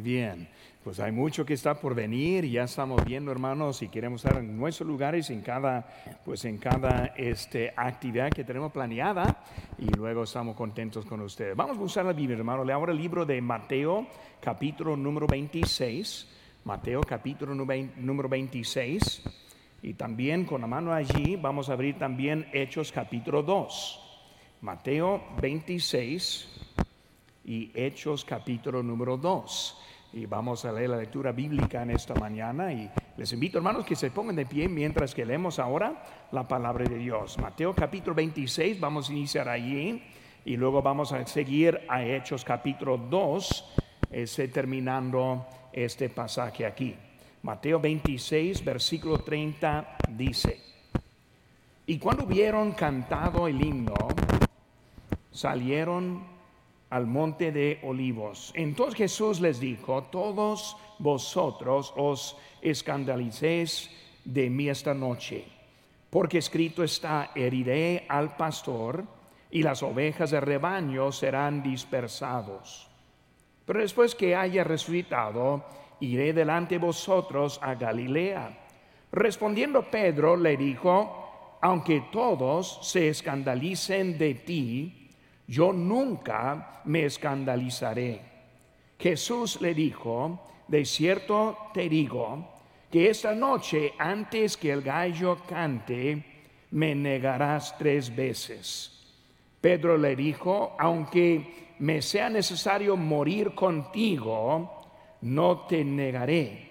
Bien. Pues hay mucho que está por venir ya estamos viendo, hermanos, y queremos estar en nuestros lugares en cada, pues en cada este, actividad que tenemos planeada y luego estamos contentos con ustedes. Vamos a usar la Biblia, hermano. Le abro el libro de Mateo, capítulo número 26. Mateo, capítulo número 26. Y también con la mano allí vamos a abrir también Hechos, capítulo 2. Mateo 26 y Hechos, capítulo número 2 y vamos a leer la lectura bíblica en esta mañana y les invito hermanos que se pongan de pie mientras que leemos ahora la palabra de Dios. Mateo capítulo 26, vamos a iniciar allí y luego vamos a seguir a Hechos capítulo 2, ese, terminando este pasaje aquí. Mateo 26, versículo 30 dice, y cuando hubieron cantado el himno, salieron al monte de olivos. Entonces Jesús les dijo, todos vosotros os escandalicéis de mí esta noche, porque escrito está, heriré al pastor y las ovejas de rebaño serán dispersados. Pero después que haya resucitado, iré delante de vosotros a Galilea. Respondiendo Pedro le dijo, aunque todos se escandalicen de ti, yo nunca me escandalizaré. Jesús le dijo, de cierto te digo, que esta noche antes que el gallo cante, me negarás tres veces. Pedro le dijo, aunque me sea necesario morir contigo, no te negaré.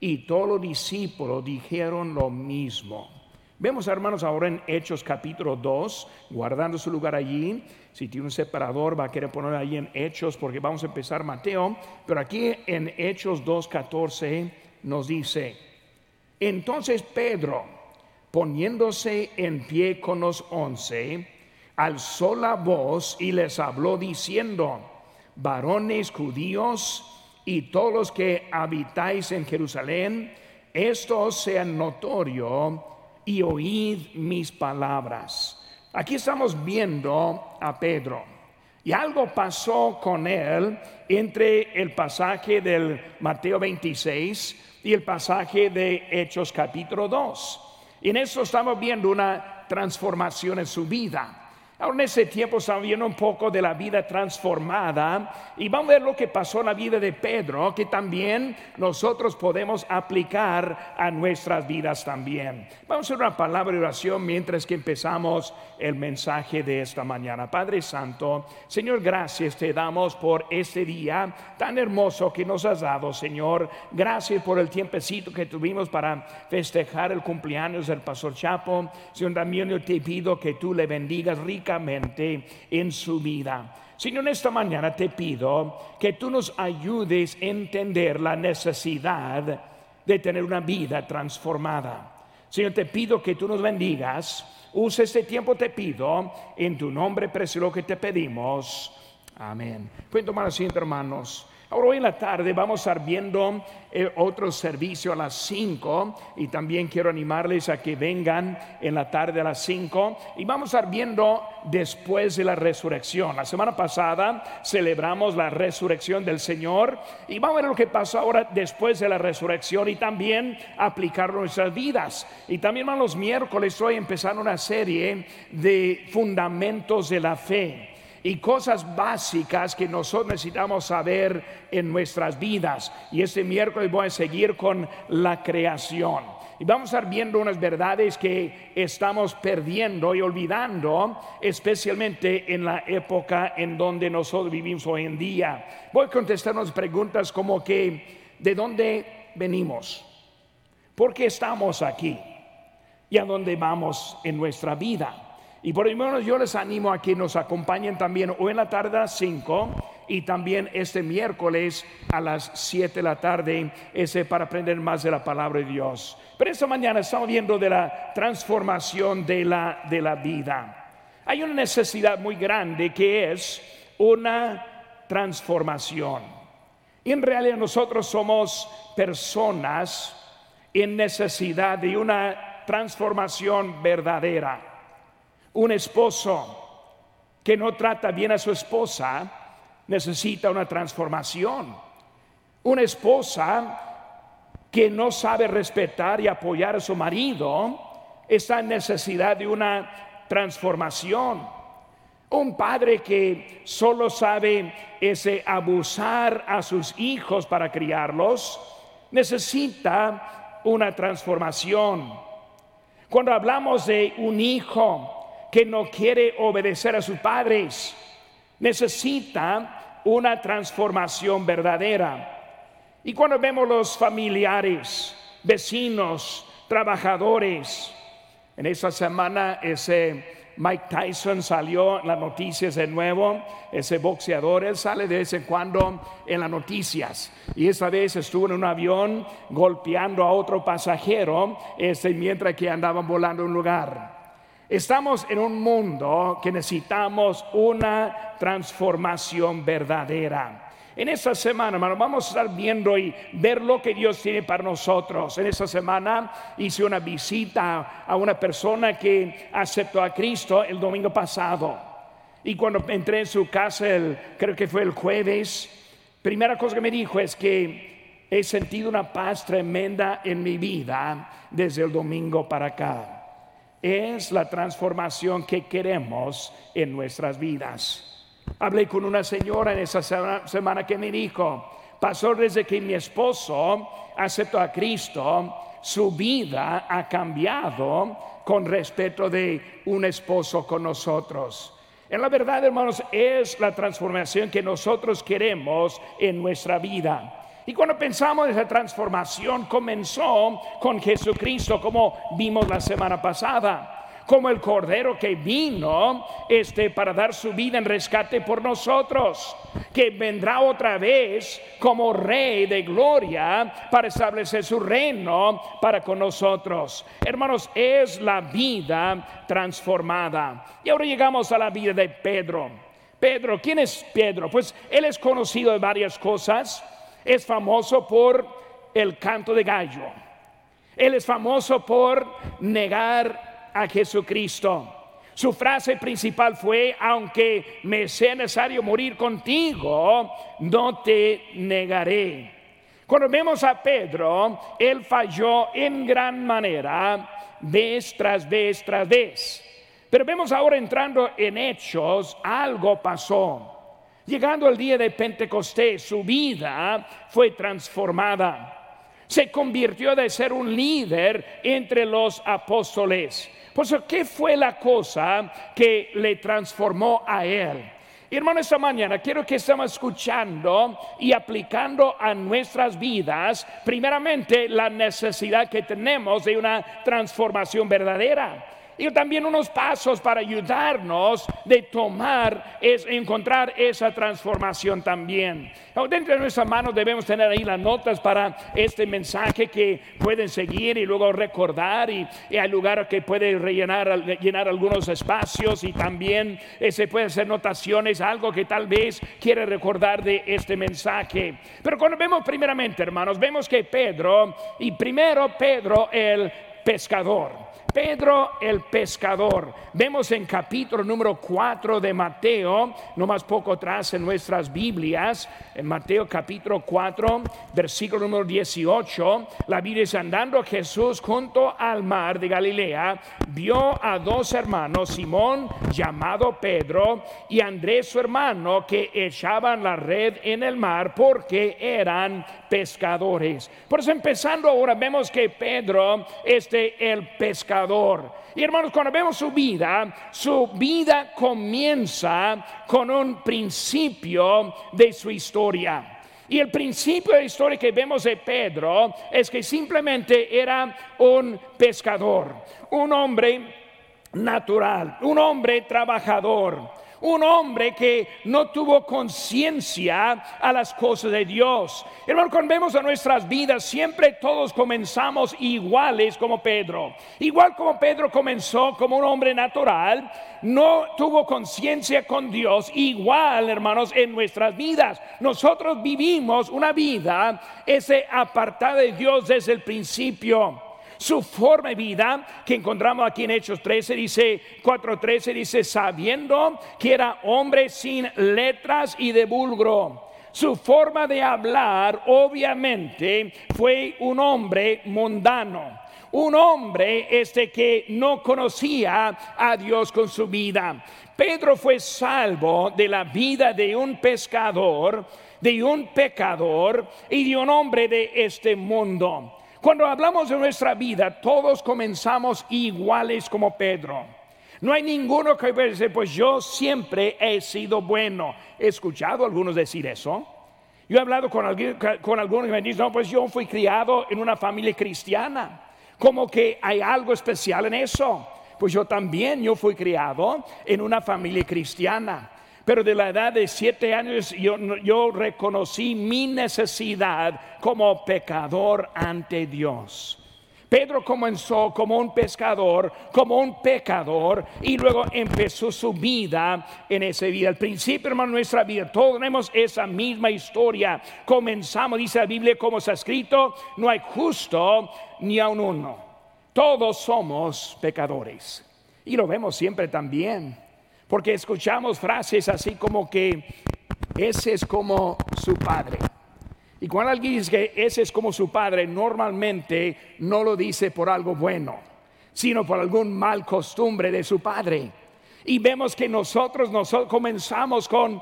Y todos los discípulos dijeron lo mismo. Vemos, hermanos, ahora en Hechos capítulo 2, guardando su lugar allí. Si tiene un separador, va a querer poner ahí en Hechos, porque vamos a empezar Mateo. Pero aquí en Hechos 2.14 nos dice, entonces Pedro, poniéndose en pie con los once, alzó la voz y les habló diciendo, varones judíos y todos los que habitáis en Jerusalén, esto sea notorio y oíd mis palabras. Aquí estamos viendo a Pedro. Y algo pasó con él entre el pasaje del Mateo 26 y el pasaje de Hechos capítulo 2. Y en eso estamos viendo una transformación en su vida. Ahora en ese tiempo estamos viendo un poco de la vida transformada y vamos a ver lo que pasó en la vida de Pedro, que también nosotros podemos aplicar a nuestras vidas también. Vamos a hacer una palabra de oración mientras que empezamos el mensaje de esta mañana. Padre Santo, Señor, gracias te damos por este día tan hermoso que nos has dado, Señor. Gracias por el tiempecito que tuvimos para festejar el cumpleaños del Pastor Chapo. Señor, también yo te pido que tú le bendigas en su vida. Señor, en esta mañana te pido que tú nos ayudes a entender la necesidad de tener una vida transformada. Señor, te pido que tú nos bendigas. Usa este tiempo, te pido, en tu nombre precioso que te pedimos. Amén. Pueden tomar asiento, hermanos. Ahora hoy en la tarde vamos a estar viendo eh, otro servicio a las 5 y también quiero animarles a que vengan en la tarde a las 5 y vamos a estar viendo después de la resurrección. La semana pasada celebramos la resurrección del Señor y vamos a ver lo que pasó ahora después de la resurrección y también aplicarlo en nuestras vidas. Y también los miércoles estoy empezando una serie de fundamentos de la fe y cosas básicas que nosotros necesitamos saber en nuestras vidas. Y este miércoles voy a seguir con la creación. Y vamos a estar viendo unas verdades que estamos perdiendo y olvidando, especialmente en la época en donde nosotros vivimos hoy en día. Voy a contestar unas preguntas como que, ¿de dónde venimos? ¿Por qué estamos aquí? ¿Y a dónde vamos en nuestra vida? Y por lo menos yo les animo a que nos acompañen también hoy en la tarde a las 5 y también este miércoles a las 7 de la tarde, ese para aprender más de la palabra de Dios. Pero esta mañana estamos viendo de la transformación de la, de la vida. Hay una necesidad muy grande que es una transformación. Y en realidad nosotros somos personas en necesidad de una transformación verdadera. Un esposo que no trata bien a su esposa necesita una transformación. Una esposa que no sabe respetar y apoyar a su marido está en necesidad de una transformación. Un padre que solo sabe ese abusar a sus hijos para criarlos necesita una transformación. Cuando hablamos de un hijo que no quiere obedecer a sus padres, necesita una transformación verdadera. Y cuando vemos los familiares, vecinos, trabajadores, en esa semana ese Mike Tyson salió en las noticias de nuevo, ese boxeador, él sale de vez en cuando en las noticias. Y esa vez estuvo en un avión golpeando a otro pasajero ese, mientras que andaban volando a un lugar. Estamos en un mundo que necesitamos una transformación verdadera. En esta semana, hermano, vamos a estar viendo y ver lo que Dios tiene para nosotros. En esta semana hice una visita a una persona que aceptó a Cristo el domingo pasado. Y cuando entré en su casa, creo que fue el jueves, primera cosa que me dijo es que he sentido una paz tremenda en mi vida desde el domingo para acá. Es la transformación que queremos en nuestras vidas. Hablé con una señora en esa semana que me dijo, pasó desde que mi esposo aceptó a Cristo, su vida ha cambiado con respecto de un esposo con nosotros. En la verdad, hermanos, es la transformación que nosotros queremos en nuestra vida. Y cuando pensamos en esa transformación, comenzó con Jesucristo, como vimos la semana pasada como el cordero que vino este para dar su vida en rescate por nosotros, que vendrá otra vez como rey de gloria para establecer su reino para con nosotros. Hermanos, es la vida transformada. Y ahora llegamos a la vida de Pedro. Pedro, ¿quién es Pedro? Pues él es conocido de varias cosas. Es famoso por el canto de gallo. Él es famoso por negar a Jesucristo. Su frase principal fue, aunque me sea necesario morir contigo, no te negaré. Cuando vemos a Pedro, él falló en gran manera, vez tras vez tras vez. Pero vemos ahora entrando en hechos, algo pasó. Llegando el día de Pentecostés, su vida fue transformada. Se convirtió de ser un líder entre los apóstoles. Por ¿qué fue la cosa que le transformó a él? Hermano, esta mañana quiero que estemos escuchando y aplicando a nuestras vidas, primeramente, la necesidad que tenemos de una transformación verdadera y también unos pasos para ayudarnos de tomar, es encontrar esa transformación también. Dentro de nuestras manos debemos tener ahí las notas para este mensaje que pueden seguir y luego recordar y, hay lugar que puede rellenar llenar algunos espacios y también eh, se pueden hacer notaciones, algo que tal vez quiere recordar de este mensaje. Pero cuando vemos primeramente, hermanos, vemos que Pedro, y primero Pedro el pescador, Pedro el pescador. Vemos en capítulo número 4 de Mateo, no más poco atrás en nuestras Biblias, en Mateo capítulo 4, versículo número 18, la Biblia dice, andando Jesús junto al mar de Galilea, vio a dos hermanos, Simón llamado Pedro y Andrés su hermano, que echaban la red en el mar porque eran pescadores. Por eso empezando ahora vemos que Pedro, este el pescador, y hermanos, cuando vemos su vida, su vida comienza con un principio de su historia. Y el principio de la historia que vemos de Pedro es que simplemente era un pescador, un hombre natural, un hombre trabajador un hombre que no tuvo conciencia a las cosas de Dios. Hermano, cuando vemos a nuestras vidas, siempre todos comenzamos iguales como Pedro. Igual como Pedro comenzó como un hombre natural, no tuvo conciencia con Dios. Igual, hermanos, en nuestras vidas. Nosotros vivimos una vida ese apartada de Dios desde el principio su forma de vida que encontramos aquí en Hechos 13, dice 4.13, dice, sabiendo que era hombre sin letras y de vulgro Su forma de hablar obviamente fue un hombre mundano, un hombre este que no conocía a Dios con su vida. Pedro fue salvo de la vida de un pescador, de un pecador y de un hombre de este mundo. Cuando hablamos de nuestra vida, todos comenzamos iguales como Pedro. No hay ninguno que decir, pues yo siempre he sido bueno. He escuchado a algunos decir eso. Yo he hablado con, con algunos que me dicen, no, pues yo fui criado en una familia cristiana. Como que hay algo especial en eso. Pues yo también, yo fui criado en una familia cristiana. Pero de la edad de siete años yo, reconocí mi necesidad como pecador ante Dios. Pedro comenzó como un pescador, como un pecador, y luego empezó su vida en esa vida. Al principio, hermano, nuestra vida, todos tenemos esa misma historia. Comenzamos, dice la Biblia, como está escrito, no hay justo ni a uno. Todos somos pecadores. Y lo vemos siempre también, porque escuchamos frases así como que ese es como su padre. Y cuando alguien dice que ese es como su padre, normalmente no lo dice por algo bueno, sino por algún mal costumbre de su padre. Y vemos que nosotros, nosotros comenzamos con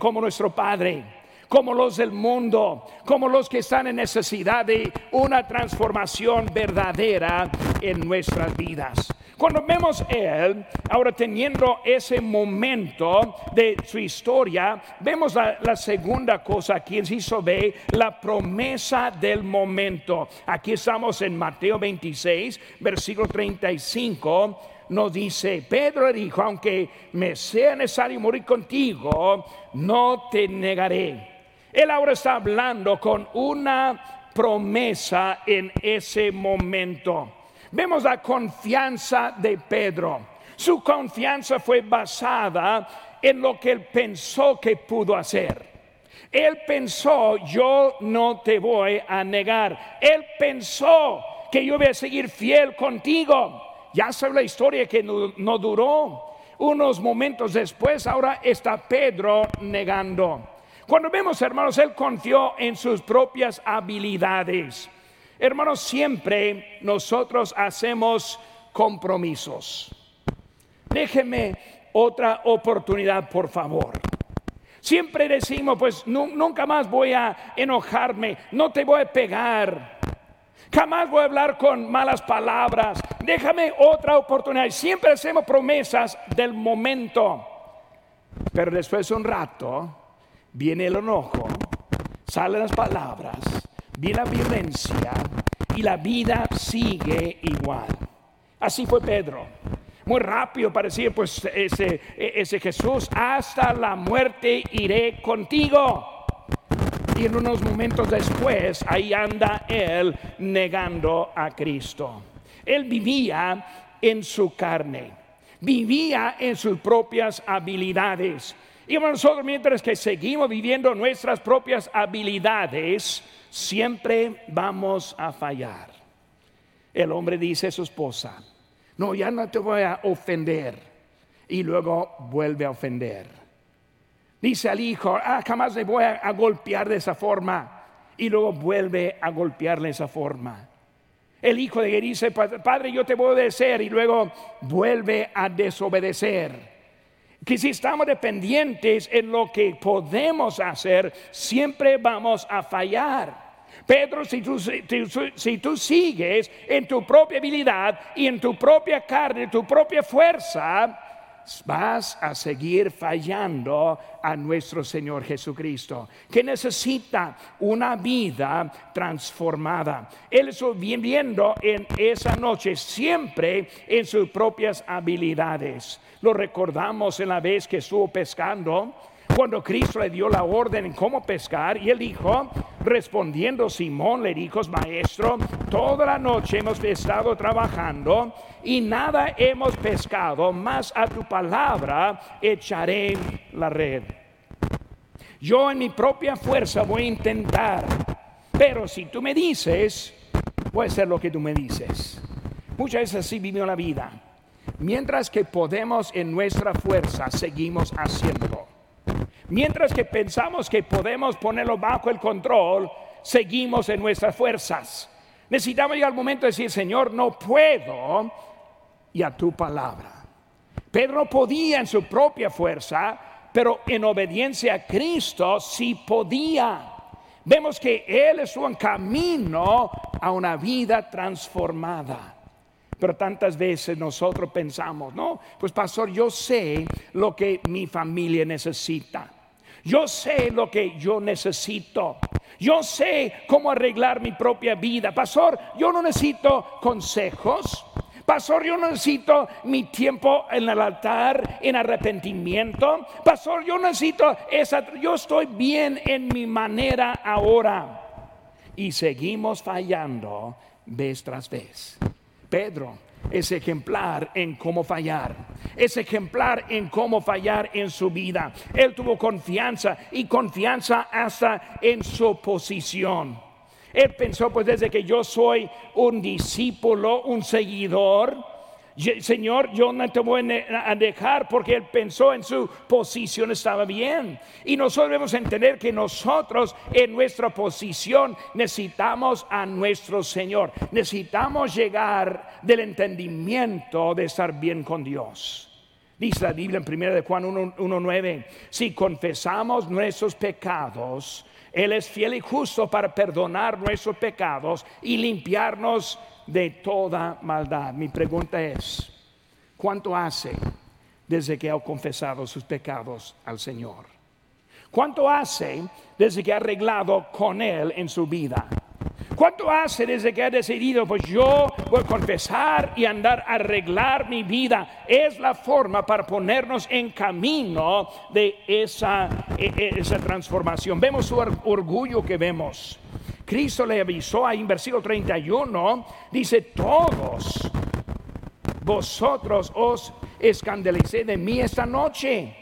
como nuestro padre, como los del mundo, como los que están en necesidad de una transformación verdadera en nuestras vidas. Cuando vemos él, ahora teniendo ese momento de su historia, vemos la, segunda cosa aquí, hizo ve la promesa del momento. Aquí estamos en Mateo 26, versículo 35 nos dice, Pedro dijo, aunque me sea necesario morir contigo, no te negaré. Él ahora está hablando con una promesa en ese momento. Vemos la confianza de Pedro. Su confianza fue basada en lo que él pensó que pudo hacer. Él pensó, yo no te voy a negar. Él pensó que yo voy a seguir fiel contigo. Ya sabe la historia que no, no duró. Unos momentos después, ahora está Pedro negando. Cuando vemos, hermanos, él confió en sus propias habilidades. Hermanos, siempre nosotros hacemos compromisos. Déjeme otra oportunidad, por favor. Siempre decimos, pues nunca más voy a enojarme, no te voy a pegar, jamás voy a hablar con malas palabras, déjame otra oportunidad. Siempre hacemos promesas del momento, pero después de un rato viene el enojo, salen las palabras vi la violencia y la vida sigue igual. Así fue Pedro. Muy rápido parecía pues ese, ese Jesús, hasta la muerte iré contigo. Y en unos momentos después, ahí anda él negando a Cristo. Él vivía en su carne, vivía en sus propias habilidades. Y nosotros mientras que seguimos viviendo nuestras propias habilidades, siempre vamos a fallar. El hombre dice a su esposa, no, ya no te voy a ofender. Y luego vuelve a ofender. Dice al hijo, ah, jamás le voy a, golpear de esa forma. Y luego vuelve a golpearle de esa forma. El hijo de dice, padre, yo te voy a obedecer. Y luego vuelve a desobedecer que si estamos dependientes en lo que podemos hacer, siempre vamos a fallar. Pedro, si tú, si, tú, sigues en tu propia habilidad y en tu propia carne, tu propia fuerza, vas a seguir fallando a nuestro Señor Jesucristo, que necesita una vida transformada. Él estuvo viviendo en esa noche siempre en sus propias habilidades. Lo recordamos en la vez que estuvo pescando cuando Cristo le dio la orden en cómo pescar y él dijo, respondiendo Simón le dijo, maestro, toda la noche hemos estado trabajando y nada hemos pescado, más a tu palabra echaré la red. Yo en mi propia fuerza voy a intentar, pero si tú me dices, voy a hacer lo que tú me dices. Muchas veces así vivió la vida. Mientras que podemos en nuestra fuerza, seguimos haciéndolo Mientras que pensamos que podemos ponerlo bajo el control, seguimos en nuestras fuerzas. Necesitamos llegar al momento de decir, Señor, no puedo, y a tu palabra. Pedro podía en su propia fuerza, pero en obediencia a Cristo sí podía. Vemos que Él es un camino a una vida transformada. Pero tantas veces nosotros pensamos, no, pues pastor, yo sé lo que mi familia necesita. Yo sé lo que yo necesito. Yo sé cómo arreglar mi propia vida. Pastor, yo no necesito consejos. Pastor, yo necesito mi tiempo en el altar en arrepentimiento. Pastor, yo necesito esa, yo estoy bien en mi manera ahora. Y seguimos fallando vez tras vez. Pedro es ejemplar en cómo fallar. Es ejemplar en cómo fallar en su vida. Él tuvo confianza y confianza hasta en su posición. Él pensó, pues desde que yo soy un discípulo, un seguidor, Señor, yo no te voy a dejar porque él pensó en su posición estaba bien. Y nosotros debemos entender que nosotros en nuestra posición necesitamos a nuestro Señor. Necesitamos llegar del entendimiento de estar bien con Dios. Dice la Biblia en 1 de Juan 1.9, si confesamos nuestros pecados, Él es fiel y justo para perdonar nuestros pecados y limpiarnos de toda maldad. Mi pregunta es, ¿cuánto hace desde que ha confesado sus pecados al Señor? ¿Cuánto hace desde que ha arreglado con Él en su vida? ¿Cuánto hace desde que ha decidido, pues yo voy a confesar y andar a arreglar mi vida? Es la forma para ponernos en camino de esa, e, e, esa transformación. Vemos su orgullo que vemos. Cristo le avisó ahí en versículo 31, dice, todos vosotros os escandalicé de mí esta noche.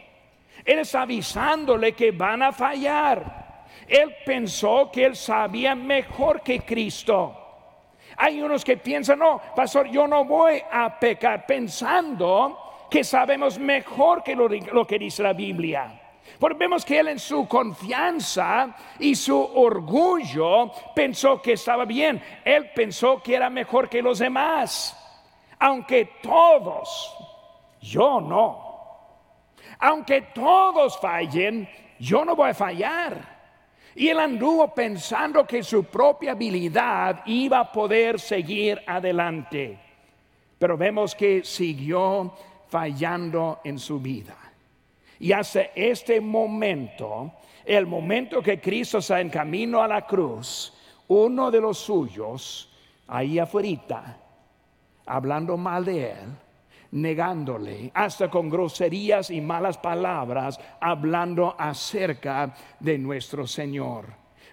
Él está avisándole que van a fallar. Él pensó que él sabía mejor que Cristo. Hay unos que piensan, no, pastor, yo no voy a pecar pensando que sabemos mejor que lo que dice la Biblia. Porque vemos que él en su confianza y su orgullo pensó que estaba bien. Él pensó que era mejor que los demás. Aunque todos, yo no. Aunque todos fallen, yo no voy a fallar. Y él anduvo pensando que su propia habilidad iba a poder seguir adelante. Pero vemos que siguió fallando en su vida. Y hasta este momento, el momento que Cristo está en camino a la cruz, uno de los suyos, ahí afuera, hablando mal de él, negándole, hasta con groserías y malas palabras, hablando acerca de nuestro Señor.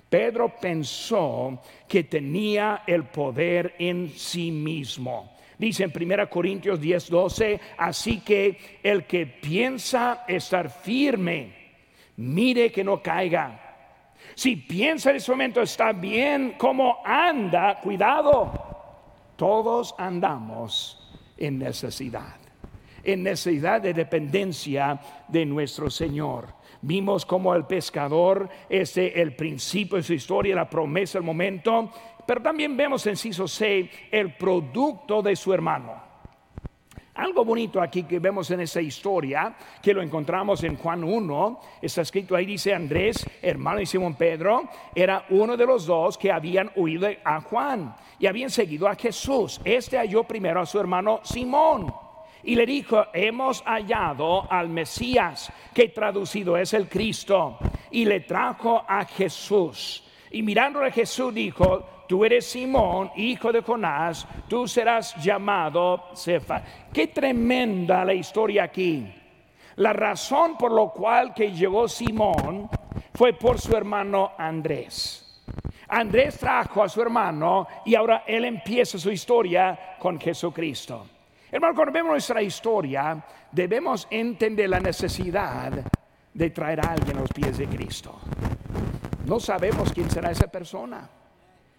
Pedro pensó que tenía el poder en sí mismo. Dice en 1 Corintios 10, 12, así que el que piensa estar firme, mire que no caiga. Si piensa en ese momento está bien, como anda, cuidado. Todos andamos en necesidad, en necesidad de dependencia de nuestro Señor. Vimos como el pescador, ese el principio de su historia, la promesa, el momento, pero también vemos en Ciso C el producto de su hermano. Algo bonito aquí que vemos en esa historia, que lo encontramos en Juan 1, está escrito ahí, dice Andrés, hermano de Simón Pedro, era uno de los dos que habían huido a Juan y habían seguido a Jesús. Este halló primero a su hermano Simón y le dijo, hemos hallado al Mesías, que traducido es el Cristo, y le trajo a Jesús. Y mirando a Jesús dijo, tú eres Simón, hijo de Jonás, tú serás llamado Cefa. Qué tremenda la historia aquí. La razón por lo cual que llegó Simón fue por su hermano Andrés. Andrés trajo a su hermano y ahora él empieza su historia con Jesucristo. Hermano, cuando vemos nuestra historia, debemos entender la necesidad de traer a alguien a los pies de Cristo. No sabemos quién será esa persona.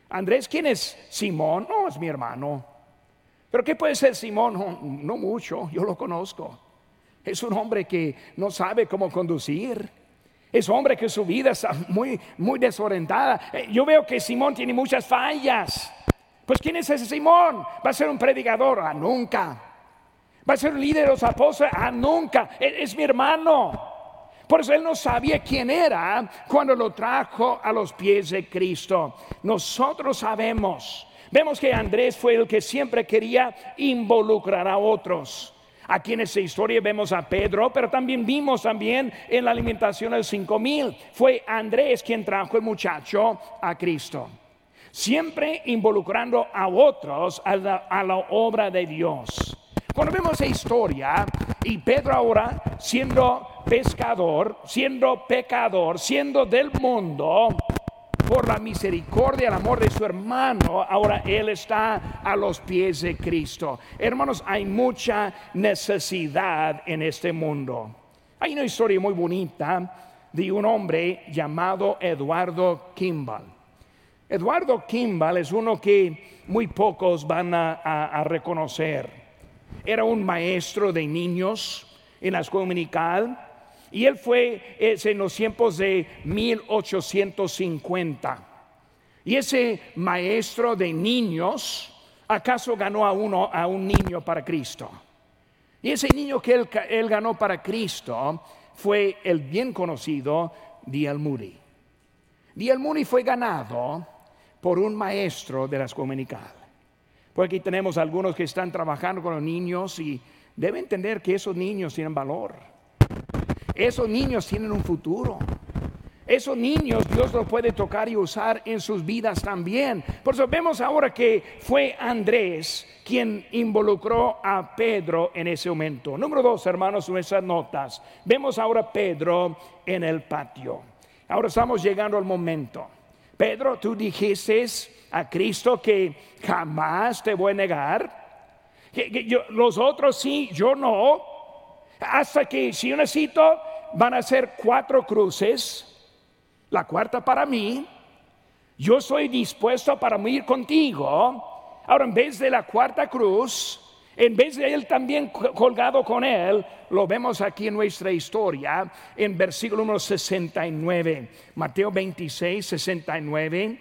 Andrés, ¿quién es Simón? No, es mi hermano. Pero ¿qué puede ser Simón? No, mucho, yo lo conozco. Es un hombre que no sabe cómo conducir. Es hombre que su vida está muy, muy desorientada. Eh, yo veo que Simón tiene muchas fallas. Pues ¿quién es ese Simón? ¿Va a ser un predicador? Ah, nunca. ¿Va a ser un líder de los apóstoles? Ah, nunca. E, es mi hermano. Por eso él no sabía quién era cuando lo trajo a los pies de Cristo. Nosotros sabemos. Vemos que Andrés fue el que siempre quería involucrar a otros. Aquí en esta historia vemos a Pedro, pero también vimos también en la alimentación del cinco mil. Fue Andrés quien trajo el muchacho a Cristo. Siempre involucrando a otros a la, la obra de Dios. Cuando vemos esa historia y Pedro ahora siendo pescador, siendo pecador, siendo del mundo, por la misericordia, el amor de su hermano, ahora él está a los pies de Cristo. Hermanos, hay mucha necesidad en este mundo. Hay una historia muy bonita de un hombre llamado Eduardo Kimball. Eduardo Kimball es uno que muy pocos van a, reconocer. Era un maestro de niños en la escuela dominical y él fue en los tiempos de 1850. Y ese maestro de niños, ¿acaso ganó a uno, a un niño para Cristo? Y ese niño que él, ganó para Cristo fue el bien conocido D.L. Moody. D.L. Moody fue ganado por un maestro de la dominical. Porque aquí tenemos algunos que están trabajando con los niños y deben entender que esos niños tienen valor. Esos niños tienen un futuro. Esos niños Dios los puede tocar y usar en sus vidas también. Por eso vemos ahora que fue Andrés quien involucró a Pedro en ese momento. Número dos, hermanos, nuestras notas. Vemos ahora Pedro en el patio. Ahora estamos llegando al momento. Pedro, tú dijiste a Cristo que jamás te voy a negar. los otros sí, yo no. Hasta que si yo necesito, van a ser cuatro cruces, la cuarta para mí. Yo soy dispuesto para ir contigo. Ahora, en vez de la cuarta cruz, en vez de él también colgado con él, lo vemos aquí en nuestra historia, en versículo número 69, Mateo 26, 69.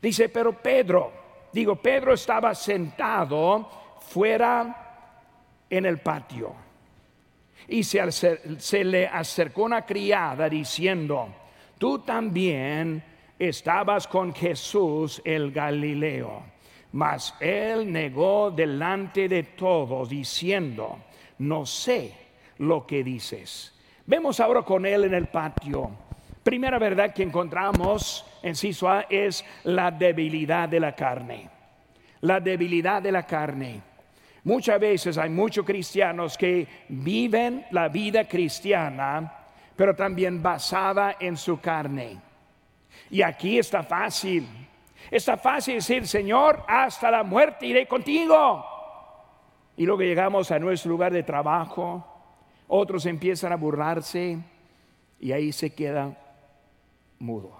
Dice, pero Pedro, digo, Pedro estaba sentado fuera en el patio. Y se, le acercó una criada diciendo, tú también estabas con Jesús el Galileo. Mas él negó delante de todos diciendo, no sé lo que dices. Vemos ahora con él en el patio. Primera verdad que encontramos en Sisua es la debilidad de la carne. La debilidad de la carne. Muchas veces hay muchos cristianos que viven la vida cristiana, pero también basada en su carne. Y aquí está fácil. Está fácil decir, Señor, hasta la muerte iré contigo. Y luego llegamos a nuestro lugar de trabajo, otros empiezan a burlarse y ahí se queda mudo.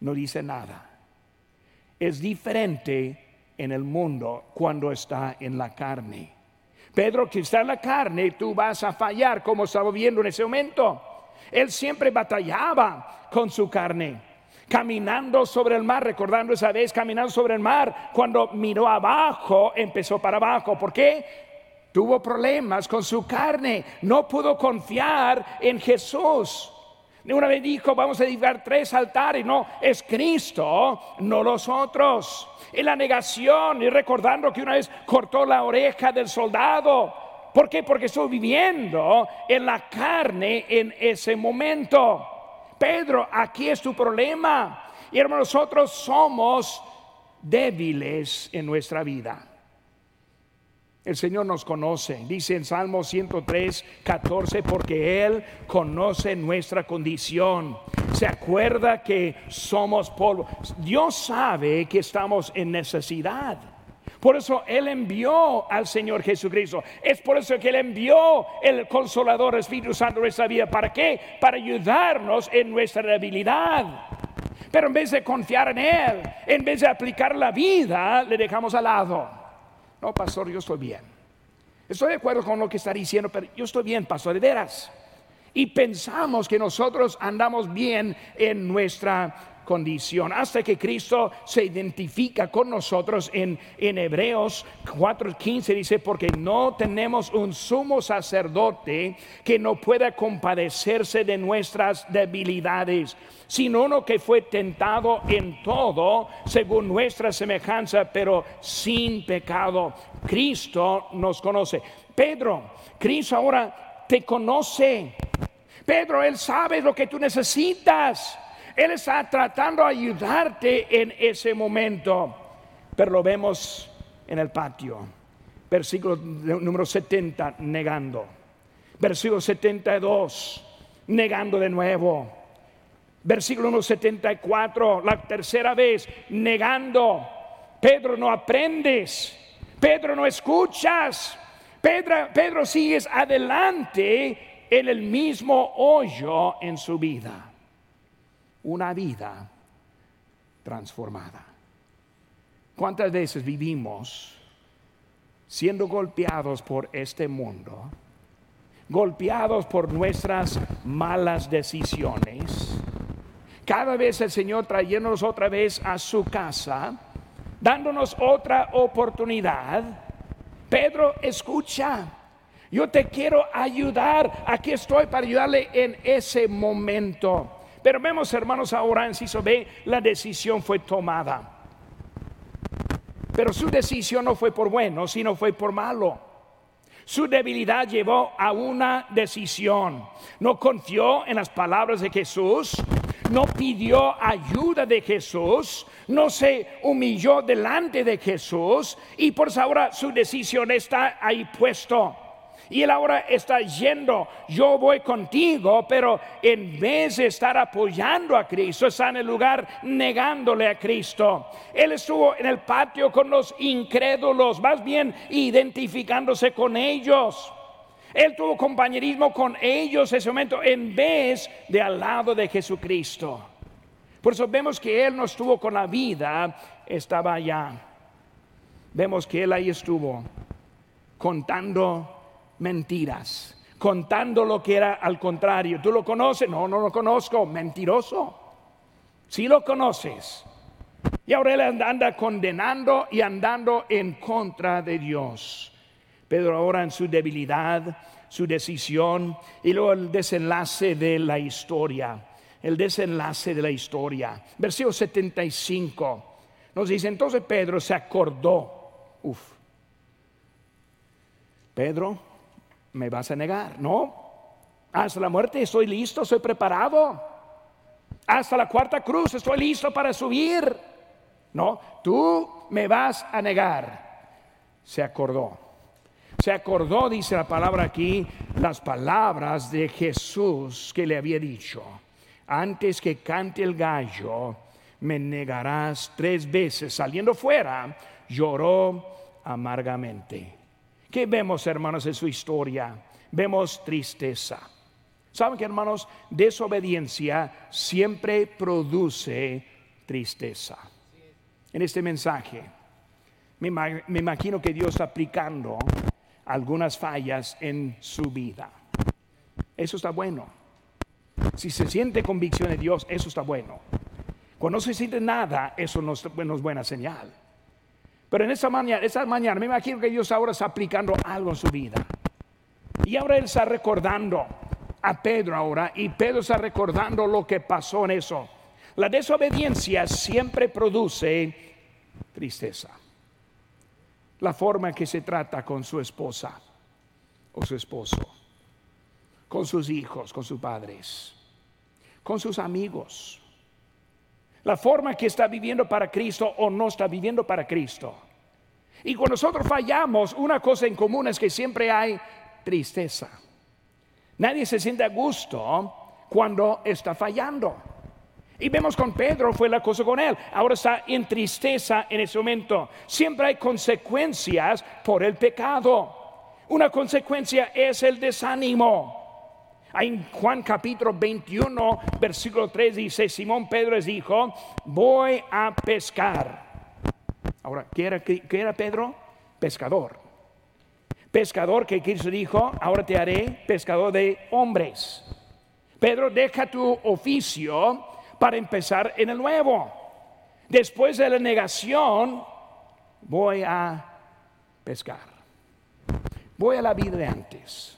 No dice nada. Es diferente en el mundo cuando está en la carne. Pedro, que está en la carne, tú vas a fallar como estaba viendo en ese momento. Él siempre batallaba con su carne, caminando sobre el mar, recordando esa vez caminando sobre el mar, cuando miró abajo, empezó para abajo. ¿Por qué? Tuvo problemas con su carne, no pudo confiar en Jesús. Una vez dijo, vamos a edificar tres altares, no, es Cristo, no los otros. En la negación y recordando que una vez cortó la oreja del soldado. ¿Por qué? Porque estoy viviendo en la carne en ese momento. Pedro, aquí es tu problema. Y hermanos, nosotros somos débiles en nuestra vida. El Señor nos conoce, dice en Salmo 103, 14, porque Él conoce nuestra condición. Se acuerda que somos polvo. Dios sabe que estamos en necesidad. Por eso Él envió al Señor Jesucristo. Es por eso que Él envió el consolador Espíritu Santo en nuestra vida. ¿Para qué? Para ayudarnos en nuestra debilidad. Pero en vez de confiar en Él, en vez de aplicar la vida, le dejamos al lado. No, pastor, yo estoy bien. Estoy de acuerdo con lo que está diciendo, pero yo estoy bien, pastor, de veras. y pensamos que nosotros andamos bien en nuestra condición, hasta que Cristo se identifica con nosotros en, en Hebreos 4:15 dice, porque no tenemos un sumo sacerdote que no pueda compadecerse de nuestras debilidades, sino uno que fue tentado en todo según nuestra semejanza, pero sin pecado. Cristo nos conoce. Pedro, Cristo ahora te conoce. Pedro, Él sabe lo que tú necesitas. Él está tratando de ayudarte en ese momento. Pero lo vemos en el patio. Versículo número 70, negando. Versículo 72, negando de nuevo. Versículo número 74, la tercera vez, negando. Pedro, no aprendes. Pedro, no escuchas. Pedro, Pedro sigues adelante en el mismo hoyo en su vida una vida transformada. ¿Cuántas veces vivimos siendo golpeados por este mundo? Golpeados por nuestras malas decisiones. Cada vez el Señor trayéndonos otra vez a su casa, dándonos otra oportunidad. Pedro, escucha. Yo te quiero ayudar. Aquí estoy para ayudarle en ese momento. Pero vemos, hermanos, ahora en Ciso B, la decisión fue tomada. Pero su decisión no fue por bueno, sino fue por malo. Su debilidad llevó a una decisión. No confió en las palabras de Jesús, no pidió ayuda de Jesús, no se humilló delante de Jesús y por ahora su decisión está ahí puesto. Y él ahora está yendo, yo voy contigo, pero en vez de estar apoyando a Cristo, está en el lugar negándole a Cristo. Él estuvo en el patio con los incrédulos, más bien identificándose con ellos. Él tuvo compañerismo con ellos ese momento en vez de al lado de Jesucristo. Por eso vemos que Él no estuvo con la vida, estaba allá. Vemos que Él ahí estuvo contando mentiras, contando lo que era al contrario. ¿Tú lo conoces? No, no lo conozco. Mentiroso. Si lo conoces. Y ahora él anda condenando y andando en contra de Dios. Pedro ahora en su debilidad, su decisión y luego el desenlace de la historia. El desenlace de la historia. Versículo 75 nos dice, entonces Pedro se acordó. Uf. Pedro, me vas a negar. No, hasta la muerte estoy listo, estoy preparado. Hasta la cuarta cruz estoy listo para subir. No, tú me vas a negar. Se acordó. Se acordó, dice la palabra aquí, las palabras de Jesús que le había dicho. Antes que cante el gallo, me negarás tres veces. Saliendo fuera, lloró amargamente. ¿Qué vemos, hermanos, en su historia? Vemos tristeza. ¿Saben que, hermanos? Desobediencia siempre produce tristeza. En este mensaje, me, imagino que Dios está aplicando algunas fallas en su vida. Eso está bueno. Si se siente convicción de Dios, eso está bueno. Cuando no se siente nada, eso no es buena señal. Pero en esa mañana, esa mañana me imagino que Dios ahora está aplicando algo en su vida. Y ahora Él está recordando a Pedro ahora y Pedro está recordando lo que pasó en eso. La desobediencia siempre produce tristeza. La forma que se trata con su esposa o su esposo, con sus hijos, con sus padres, con sus amigos la forma que está viviendo para Cristo o no está viviendo para Cristo. Y cuando nosotros fallamos, una cosa en común es que siempre hay tristeza. Nadie se siente a gusto cuando está fallando. Y vemos con Pedro fue la cosa con él. Ahora está en tristeza en ese momento. Siempre hay consecuencias por el pecado. Una consecuencia es el desánimo. En Juan capítulo 21, versículo 3 dice, Simón Pedro les dijo, voy a pescar. Ahora, ¿qué era, era Pedro? Pescador. Pescador que Cristo dijo, ahora te haré pescador de hombres. Pedro, deja tu oficio para empezar en el nuevo. Después de la negación, voy a pescar. Voy a la vida de antes.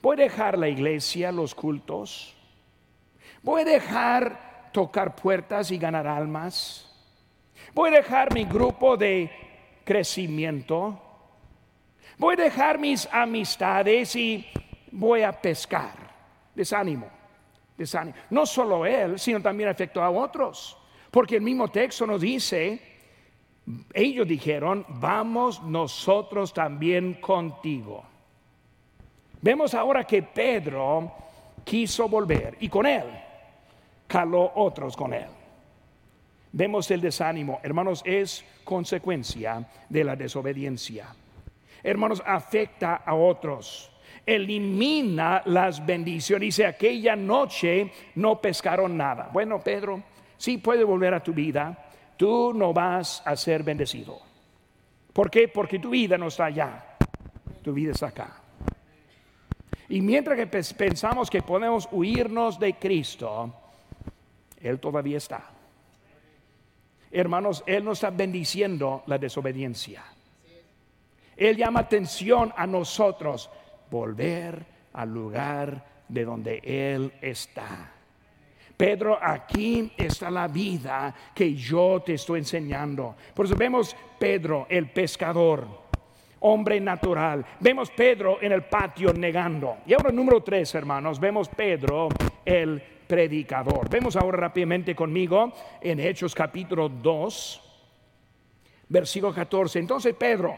Voy a dejar la iglesia, los cultos. Voy a dejar tocar puertas y ganar almas. Voy a dejar mi grupo de crecimiento. Voy a dejar mis amistades y voy a pescar. Desánimo, desánimo. No solo él, sino también afectó a otros. Porque el mismo texto nos dice, ellos dijeron, vamos nosotros también contigo. Vemos ahora que Pedro quiso volver y con él caló otros con él. Vemos el desánimo, hermanos, es consecuencia de la desobediencia. Hermanos, afecta a otros, elimina las bendiciones. Dice, aquella noche no pescaron nada. Bueno, Pedro, sí puede volver a tu vida, tú no vas a ser bendecido. ¿Por qué? Porque tu vida no está allá, tu vida está acá. Y mientras que pensamos que podemos huirnos de Cristo, Él todavía está. Hermanos, Él nos está bendiciendo la desobediencia. Él llama atención a nosotros, volver al lugar de donde Él está. Pedro, aquí está la vida que yo te estoy enseñando. Por eso vemos Pedro, el pescador, hombre natural. Vemos Pedro en el patio negando. Y ahora número tres, hermanos, vemos Pedro, el predicador. Vemos ahora rápidamente conmigo en Hechos capítulo 2, versículo 14. Entonces Pedro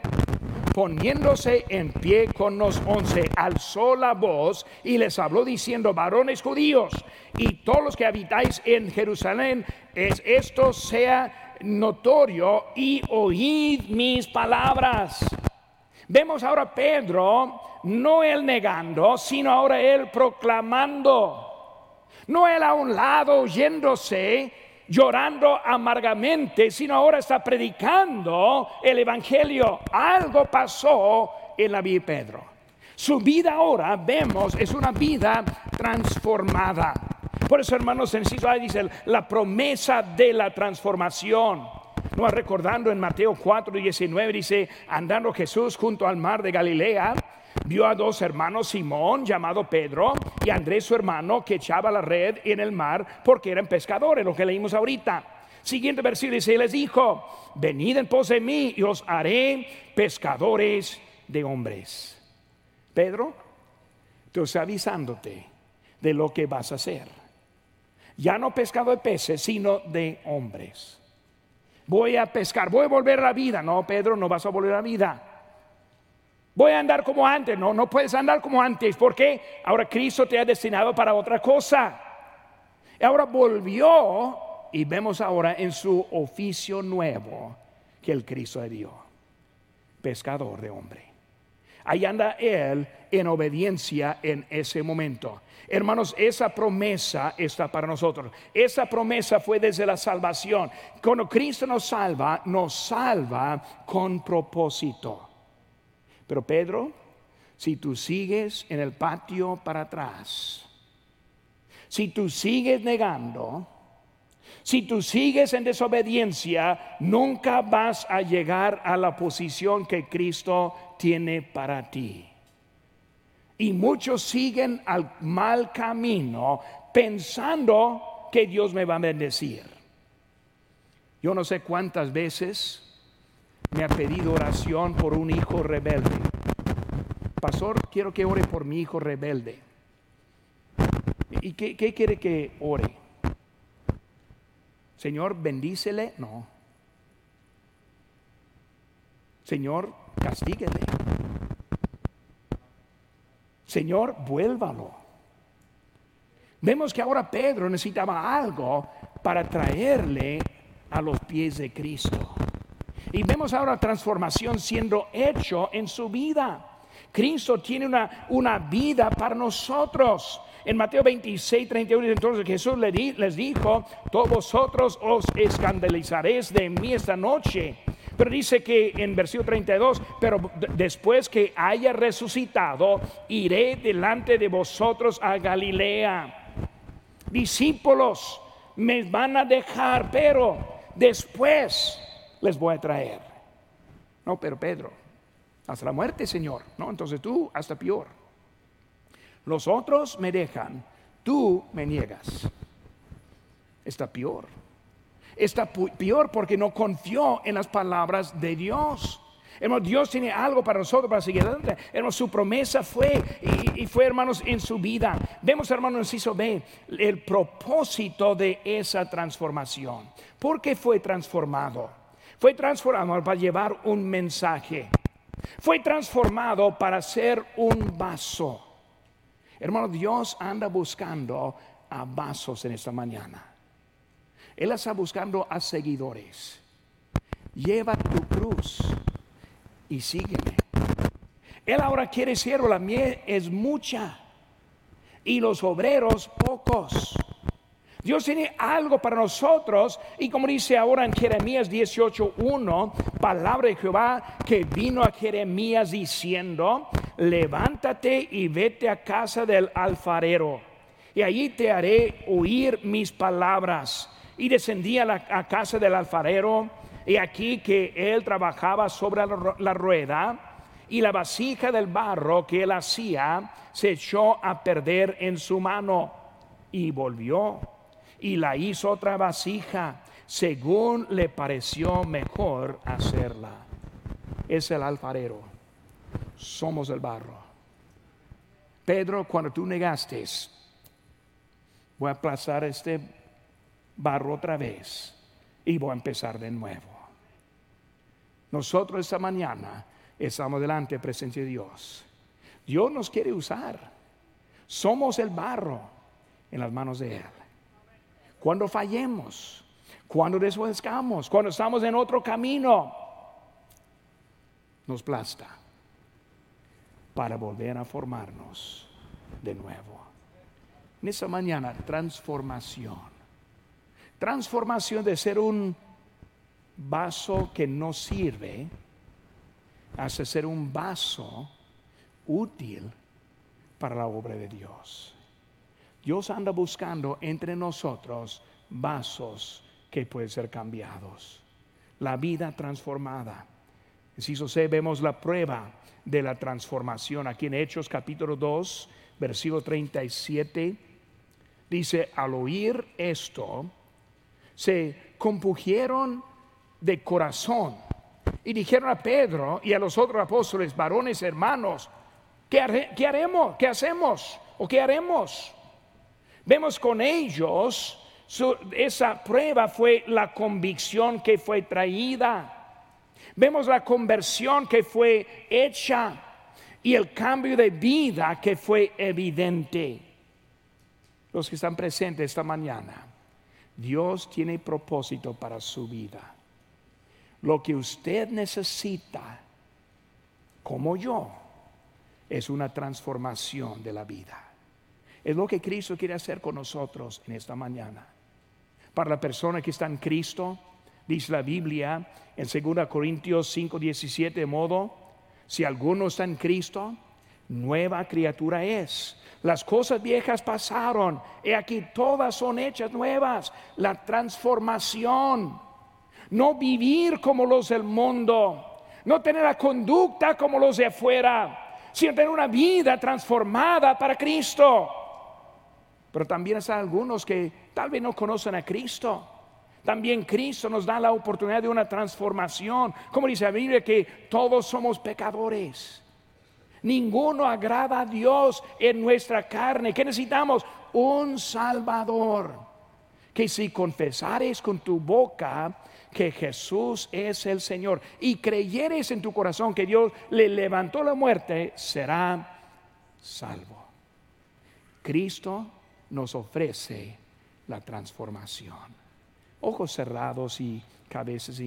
poniéndose en pie con los once, alzó la voz y les habló diciendo, varones judíos y todos los que habitáis en Jerusalén, es esto sea notorio y oíd mis palabras. Vemos ahora Pedro, no él negando, sino ahora él proclamando. No él a un lado oyéndose, llorando amargamente, sino ahora está predicando el Evangelio. Algo pasó en la vida de Pedro. Su vida ahora, vemos, es una vida transformada. Por eso, hermanos, en Ciudad dice la promesa de la transformación. No recordando en Mateo 4, 19, dice, andando Jesús junto al mar de Galilea, vio a dos hermanos, Simón, llamado Pedro, y Andrés, su hermano, que echaba la red en el mar porque eran pescadores, lo que leímos ahorita. Siguiente versículo dice, les dijo, venid en pos de mí y os haré pescadores de hombres. Pedro, te avisándote de lo que vas a hacer. Ya no pescado de peces, sino de hombres. Voy a pescar, voy a volver a la vida. No, Pedro, no vas a volver a la vida Voy a andar como antes. No, no puedes andar como antes. porque Ahora Cristo te ha destinado para otra cosa. Ahora volvió y vemos ahora en su oficio nuevo que el Cristo le dio. Pescador de hombre. Ahí anda él en obediencia en ese momento. Hermanos, esa promesa está para nosotros. Esa promesa fue desde la salvación. Cuando Cristo nos salva, nos salva con propósito. Pero Pedro, si tú sigues en el patio para atrás, si tú sigues negando, si tú sigues en desobediencia, nunca vas a llegar a la posición que Cristo tiene para ti. Y muchos siguen al mal camino pensando que Dios me va a bendecir. Yo no sé cuántas veces me ha pedido oración por un hijo rebelde. Pastor, quiero que ore por mi hijo rebelde. ¿Y qué, quiere que ore? Señor, bendícele. No. Señor, castíguele. Señor, vuélvalo. Vemos que ahora Pedro necesitaba algo para traerle a los pies de Cristo. Y vemos ahora transformación siendo hecho en su vida. Cristo tiene una, una vida para nosotros. En Mateo 26, 31, entonces Jesús les dijo, todos vosotros os escandalizaréis de mí esta noche. Pero dice que en versículo 32, pero después que haya resucitado, iré delante de vosotros a Galilea. discípulos me van a dejar, pero después les voy a traer. No, pero Pedro, hasta la muerte, Señor. No, entonces tú hasta peor. Los otros me dejan, tú me niegas. Está peor. Está peor porque no confió en las palabras de Dios. Hermanos, Dios tiene algo para nosotros para seguir adelante. Hermanos, su promesa fue y, fue, hermanos, en su vida. Vemos, hermanos, en Ciso B, el propósito de esa transformación. ¿Por qué fue transformado? Fue transformado para llevar un mensaje. Fue transformado para ser un vaso. Hermano, Dios anda buscando a vasos en esta mañana. Él está buscando a seguidores. Lleva tu cruz y sígueme. Él ahora quiere siervo, la miel es mucha y los obreros pocos. Dios tiene algo para nosotros y como dice ahora en Jeremías 18:1, palabra de Jehová que vino a Jeremías diciendo, levántate y vete a casa del alfarero y allí te haré oír mis palabras. Y descendí a la casa del alfarero y aquí que él trabajaba sobre la rueda y la vasija del barro que él hacía se echó a perder en su mano y volvió y la hizo otra vasija según le pareció mejor hacerla. Es el alfarero, somos el barro. Pedro, cuando tú negaste, voy a aplazar este barro otra vez y voy a empezar de nuevo. Nosotros esta mañana estamos delante de presencia de Dios. Dios nos quiere usar. Somos el barro en las manos de Él. Cuando fallemos, cuando deshuescamos, cuando estamos en otro camino, nos plasta para volver a formarnos de nuevo. En esta mañana, transformación. Transformación de ser un vaso que no sirve hace ser un vaso útil para la obra de Dios. Dios anda buscando entre nosotros vasos que pueden ser cambiados. La vida transformada. Si C vemos la prueba de la transformación aquí en Hechos capítulo 2, versículo 37. Dice, al oír esto, se compugieron de corazón. Y dijeron a Pedro y a los otros apóstoles, varones hermanos, ¿qué, haremos? ¿Qué hacemos? ¿O qué haremos? Vemos con ellos, esa prueba fue la convicción que fue traída. Vemos la conversión que fue hecha y el cambio de vida que fue evidente. Los que están presentes esta mañana, Dios tiene propósito para su vida. Lo que usted necesita, como yo, es una transformación de la vida. Es lo que Cristo quiere hacer con nosotros en esta mañana. Para la persona que está en Cristo, dice la Biblia en 2 Corintios 5, 17, de modo, si alguno está en Cristo, nueva criatura es. Las cosas viejas pasaron, y aquí todas son hechas nuevas. La transformación no vivir como los del mundo, no tener la conducta como los de afuera, sino tener una vida transformada para Cristo. Pero también hay algunos que tal vez no conocen a Cristo. También Cristo nos da la oportunidad de una transformación. Como dice la Biblia que todos somos pecadores. Ninguno agrada a Dios en nuestra carne. Que necesitamos? Un Salvador. Que si confesares con tu boca que Jesús es el Señor y creyeres en tu corazón que Dios le levantó la muerte, será salvo. Cristo nos ofrece la transformación. Ojos cerrados y cabezas